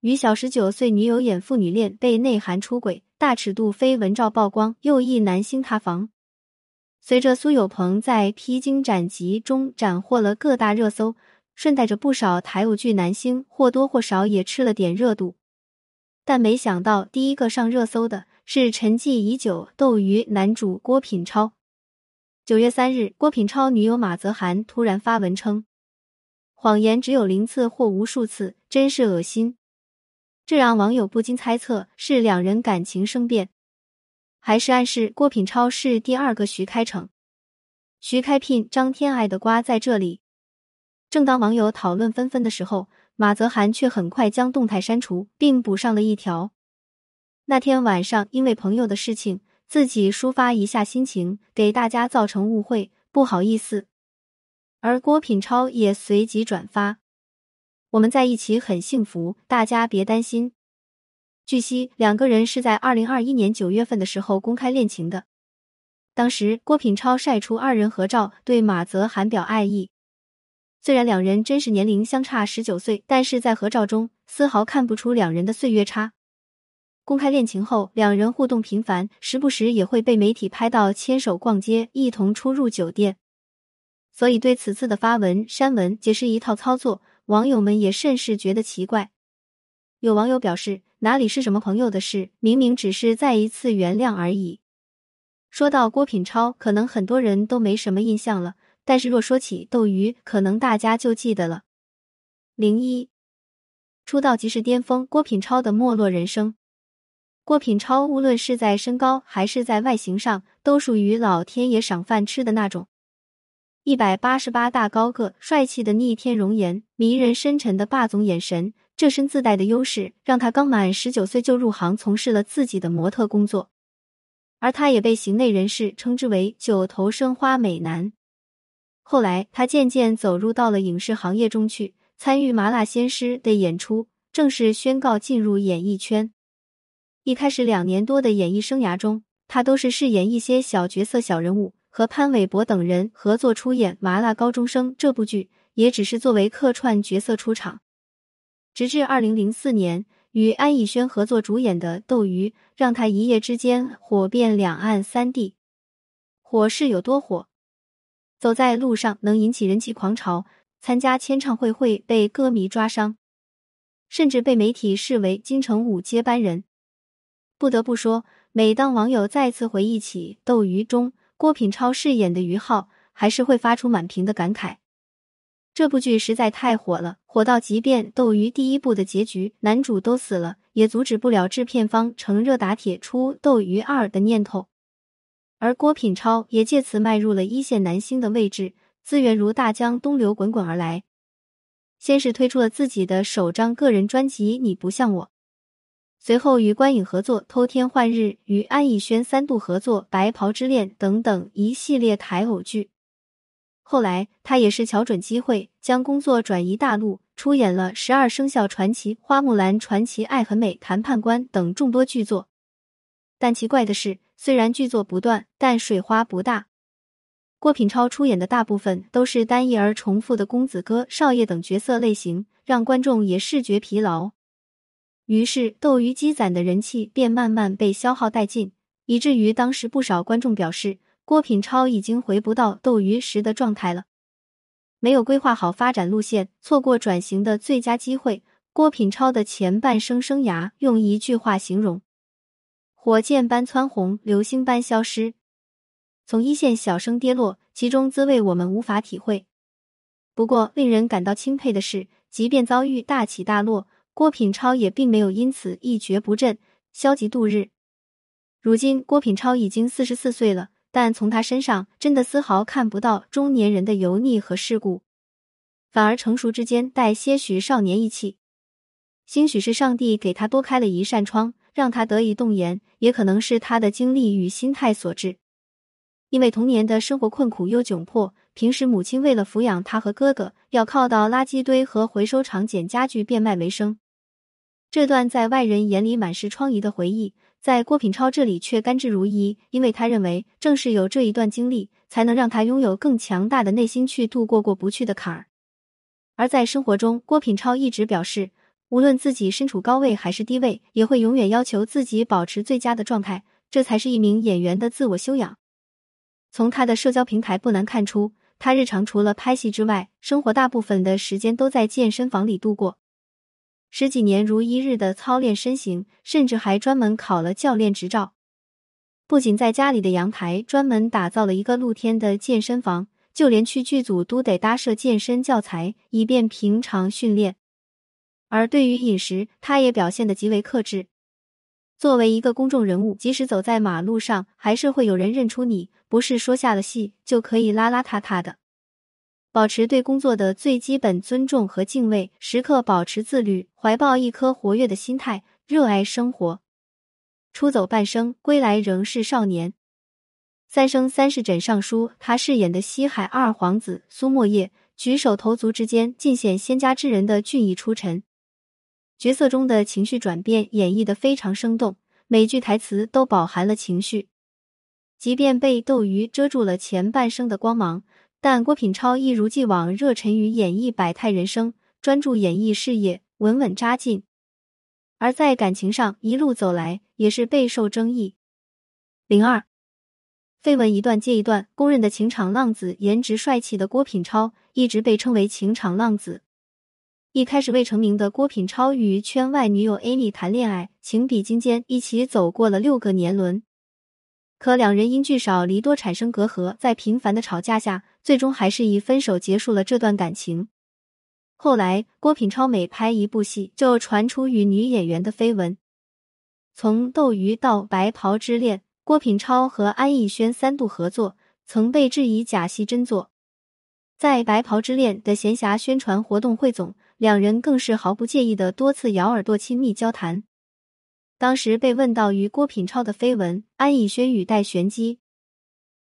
与小十九岁女友演父女恋被内涵出轨，大尺度绯闻照曝光，又一男星塌房。随着苏有朋在《披荆斩棘》中斩获了各大热搜，顺带着不少台偶剧男星或多或少也吃了点热度。但没想到，第一个上热搜的是沉寂已久斗鱼男主郭品超。九月三日，郭品超女友马泽涵突然发文称：“谎言只有零次或无数次，真是恶心。”这让网友不禁猜测是两人感情生变，还是暗示郭品超是第二个徐开骋、徐开聘、张天爱的瓜在这里。正当网友讨论纷纷的时候，马泽涵却很快将动态删除，并补上了一条：那天晚上因为朋友的事情，自己抒发一下心情，给大家造成误会，不好意思。而郭品超也随即转发。我们在一起很幸福，大家别担心。据悉，两个人是在二零二一年九月份的时候公开恋情的。当时，郭品超晒出二人合照，对马泽涵表爱意。虽然两人真实年龄相差十九岁，但是在合照中丝毫看不出两人的岁月差。公开恋情后，两人互动频繁，时不时也会被媒体拍到牵手逛街，一同出入酒店。所以，对此次的发文删文，皆是一套操作。网友们也甚是觉得奇怪，有网友表示哪里是什么朋友的事，明明只是再一次原谅而已。说到郭品超，可能很多人都没什么印象了，但是若说起斗鱼，可能大家就记得了。零一出道即是巅峰，郭品超的没落人生。郭品超无论是在身高还是在外形上，都属于老天爷赏饭吃的那种。一百八十八大高个，帅气的逆天容颜，迷人深沉的霸总眼神，这身自带的优势，让他刚满十九岁就入行从事了自己的模特工作。而他也被行内人士称之为“九头生花美男”。后来，他渐渐走入到了影视行业中去，参与《麻辣鲜师》的演出，正式宣告进入演艺圈。一开始两年多的演艺生涯中，他都是饰演一些小角色、小人物。和潘玮柏等人合作出演《麻辣高中生》这部剧，也只是作为客串角色出场。直至二零零四年，与安以轩合作主演的《斗鱼》，让他一夜之间火遍两岸三地。火是有多火？走在路上能引起人气狂潮，参加签唱会会被歌迷抓伤，甚至被媒体视为金城武接班人。不得不说，每当网友再次回忆起《斗鱼》中，郭品超饰演的于浩还是会发出满屏的感慨，这部剧实在太火了，火到即便斗鱼第一部的结局男主都死了，也阻止不了制片方乘热打铁出斗鱼二的念头。而郭品超也借此迈入了一线男星的位置，资源如大江东流滚滚而来。先是推出了自己的首张个人专辑《你不像我》。随后与观影合作《偷天换日》，与安以轩三度合作《白袍之恋》等等一系列台偶剧。后来他也是瞧准机会，将工作转移大陆，出演了《十二生肖传奇》《花木兰传奇》《爱很美》《谈判官》等众多剧作。但奇怪的是，虽然剧作不断，但水花不大。郭品超出演的大部分都是单一而重复的公子哥、少爷等角色类型，让观众也视觉疲劳。于是，斗鱼积攒的人气便慢慢被消耗殆尽，以至于当时不少观众表示，郭品超已经回不到斗鱼时的状态了。没有规划好发展路线，错过转型的最佳机会。郭品超的前半生生涯用一句话形容：火箭般蹿红，流星般消失。从一线小生跌落，其中滋味我们无法体会。不过，令人感到钦佩的是，即便遭遇大起大落。郭品超也并没有因此一蹶不振、消极度日。如今，郭品超已经四十四岁了，但从他身上真的丝毫看不到中年人的油腻和世故，反而成熟之间带些许少年意气。兴许是上帝给他多开了一扇窗，让他得以动言；也可能是他的经历与心态所致。因为童年的生活困苦又窘迫，平时母亲为了抚养他和哥哥，要靠到垃圾堆和回收厂捡家具变卖为生。这段在外人眼里满是疮痍的回忆，在郭品超这里却甘之如饴，因为他认为正是有这一段经历，才能让他拥有更强大的内心去度过过不去的坎儿。而在生活中，郭品超一直表示，无论自己身处高位还是低位，也会永远要求自己保持最佳的状态，这才是一名演员的自我修养。从他的社交平台不难看出，他日常除了拍戏之外，生活大部分的时间都在健身房里度过，十几年如一日的操练身形，甚至还专门考了教练执照。不仅在家里的阳台专门打造了一个露天的健身房，就连去剧组都得搭设健身教材，以便平常训练。而对于饮食，他也表现得极为克制。作为一个公众人物，即使走在马路上，还是会有人认出你，不是说下了戏就可以邋邋遢遢的。保持对工作的最基本尊重和敬畏，时刻保持自律，怀抱一颗活跃的心态，热爱生活。出走半生，归来仍是少年。三生三世枕上书，他饰演的西海二皇子苏莫叶，举手投足之间尽显仙家之人的俊逸出尘。角色中的情绪转变演绎的非常生动，每句台词都饱含了情绪。即便被斗鱼遮住了前半生的光芒，但郭品超一如既往热忱于演绎百态人生，专注演艺事业，稳稳扎进。而在感情上，一路走来也是备受争议。零二，绯闻一段接一段，公认的情场浪子，颜值帅气的郭品超一直被称为情场浪子。一开始未成名的郭品超与圈外女友 Amy 谈恋爱，情比金坚，一起走过了六个年轮。可两人因聚少离多产生隔阂，在频繁的吵架下，最终还是以分手结束了这段感情。后来，郭品超每拍一部戏，就传出与女演员的绯闻。从《斗鱼》到《白袍之恋》，郭品超和安以轩三度合作，曾被质疑假戏真做。在《白袍之恋》的闲暇宣传活动汇总，两人更是毫不介意的多次咬耳朵亲密交谈。当时被问到与郭品超的绯闻，安以轩语带玄机：“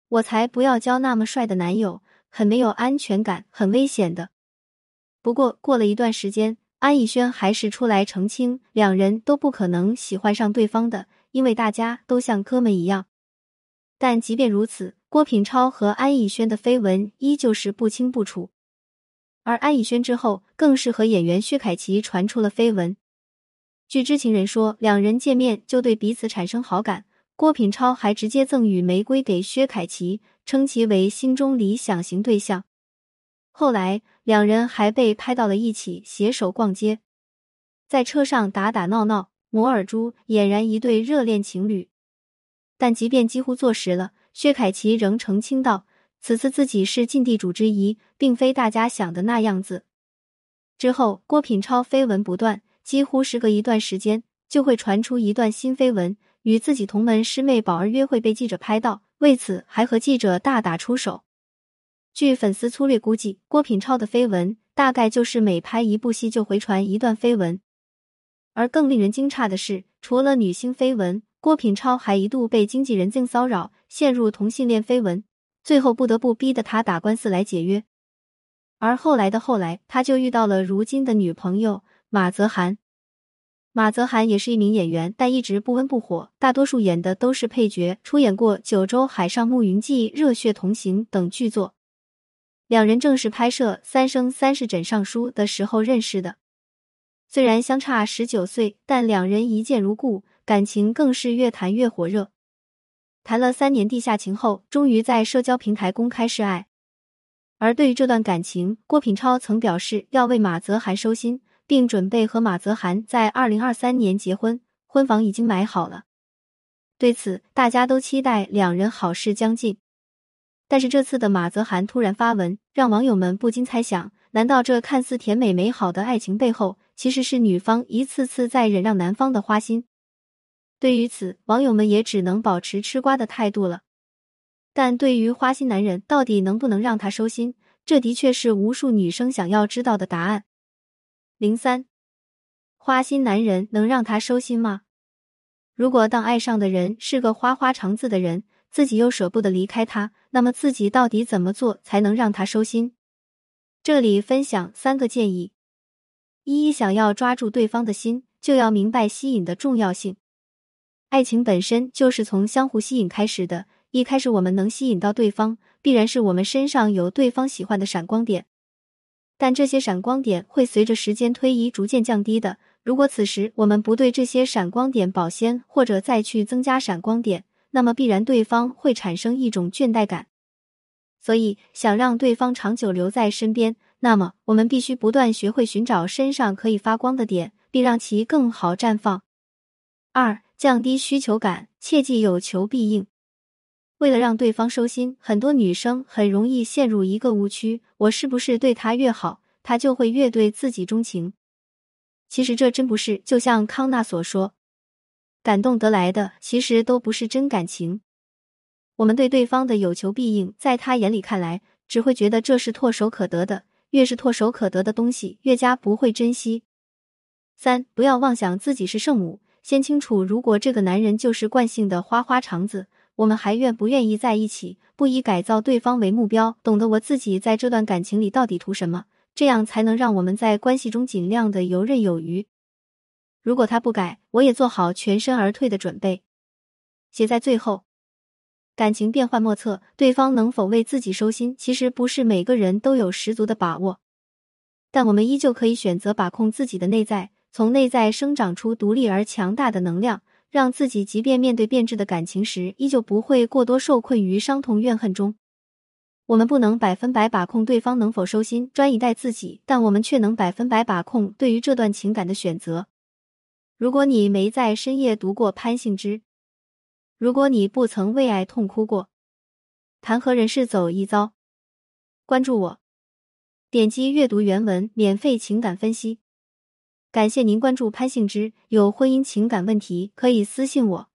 我才不要交那么帅的男友，很没有安全感，很危险的。”不过，过了一段时间，安以轩还是出来澄清，两人都不可能喜欢上对方的，因为大家都像哥们一样。但即便如此，郭品超和安以轩的绯闻依旧是不清不楚。而安以轩之后，更是和演员薛凯琪传出了绯闻。据知情人说，两人见面就对彼此产生好感，郭品超还直接赠予玫瑰给薛凯琪，称其为心中理想型对象。后来，两人还被拍到了一起携手逛街，在车上打打闹闹、摩尔珠，俨然一对热恋情侣。但即便几乎坐实了，薛凯琪仍澄清道：“此次自己是尽地主之谊，并非大家想的那样子。”之后，郭品超绯闻不断，几乎时隔一段时间就会传出一段新绯闻，与自己同门师妹宝儿约会被记者拍到，为此还和记者大打出手。据粉丝粗略估计，郭品超的绯闻大概就是每拍一部戏就回传一段绯闻。而更令人惊诧的是，除了女星绯闻，郭品超还一度被经纪人性骚扰，陷入同性恋绯闻，最后不得不逼得他打官司来解约。而后来的后来，他就遇到了如今的女朋友马泽涵。马泽涵也是一名演员，但一直不温不火，大多数演的都是配角，出演过《九州海上牧云记》《热血同行》等剧作。两人正是拍摄《三生三世枕上书》的时候认识的，虽然相差十九岁，但两人一见如故，感情更是越谈越火热。谈了三年地下情后，终于在社交平台公开示爱。而对于这段感情，郭品超曾表示要为马泽涵收心，并准备和马泽涵在二零二三年结婚，婚房已经买好了。对此，大家都期待两人好事将近。但是这次的马泽涵突然发文，让网友们不禁猜想：难道这看似甜美美好的爱情背后，其实是女方一次次在忍让男方的花心？对于此，网友们也只能保持吃瓜的态度了。但对于花心男人到底能不能让他收心，这的确是无数女生想要知道的答案。零三，花心男人能让他收心吗？如果当爱上的人是个花花肠子的人，自己又舍不得离开他，那么自己到底怎么做才能让他收心？这里分享三个建议：一，想要抓住对方的心，就要明白吸引的重要性。爱情本身就是从相互吸引开始的，一开始我们能吸引到对方，必然是我们身上有对方喜欢的闪光点。但这些闪光点会随着时间推移逐渐降低的，如果此时我们不对这些闪光点保鲜，或者再去增加闪光点，那么必然对方会产生一种倦怠感。所以，想让对方长久留在身边，那么我们必须不断学会寻找身上可以发光的点，并让其更好绽放。二、降低需求感，切忌有求必应。为了让对方收心，很多女生很容易陷入一个误区：我是不是对他越好，他就会越对自己钟情？其实这真不是。就像康纳所说，感动得来的其实都不是真感情。我们对对方的有求必应，在他眼里看来，只会觉得这是唾手可得的。越是唾手可得的东西，越加不会珍惜。三，不要妄想自己是圣母，先清楚，如果这个男人就是惯性的花花肠子。我们还愿不愿意在一起？不以改造对方为目标，懂得我自己在这段感情里到底图什么，这样才能让我们在关系中尽量的游刃有余。如果他不改，我也做好全身而退的准备。写在最后，感情变幻莫测，对方能否为自己收心，其实不是每个人都有十足的把握，但我们依旧可以选择把控自己的内在，从内在生长出独立而强大的能量。让自己即便面对变质的感情时，依旧不会过多受困于伤痛怨恨中。我们不能百分百把控对方能否收心专以待自己，但我们却能百分百把控对于这段情感的选择。如果你没在深夜读过潘幸之，如果你不曾为爱痛哭过，谈何人世走一遭？关注我，点击阅读原文，免费情感分析。感谢您关注潘幸之，有婚姻情感问题可以私信我。